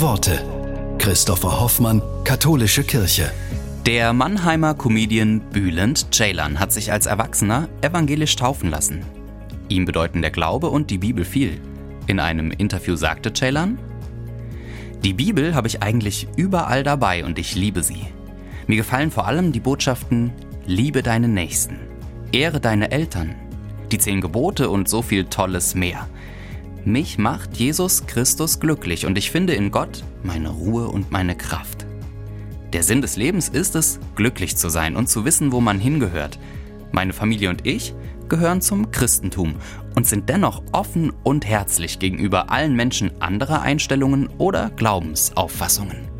Worte. Christopher Hoffmann, Katholische Kirche. Der Mannheimer Comedian Bülent Ceylan hat sich als Erwachsener evangelisch taufen lassen. Ihm bedeuten der Glaube und die Bibel viel. In einem Interview sagte Ceylan, Die Bibel habe ich eigentlich überall dabei und ich liebe sie. Mir gefallen vor allem die Botschaften Liebe deinen Nächsten, Ehre deine Eltern, die zehn Gebote und so viel Tolles mehr. Mich macht Jesus Christus glücklich und ich finde in Gott meine Ruhe und meine Kraft. Der Sinn des Lebens ist es, glücklich zu sein und zu wissen, wo man hingehört. Meine Familie und ich gehören zum Christentum und sind dennoch offen und herzlich gegenüber allen Menschen anderer Einstellungen oder Glaubensauffassungen.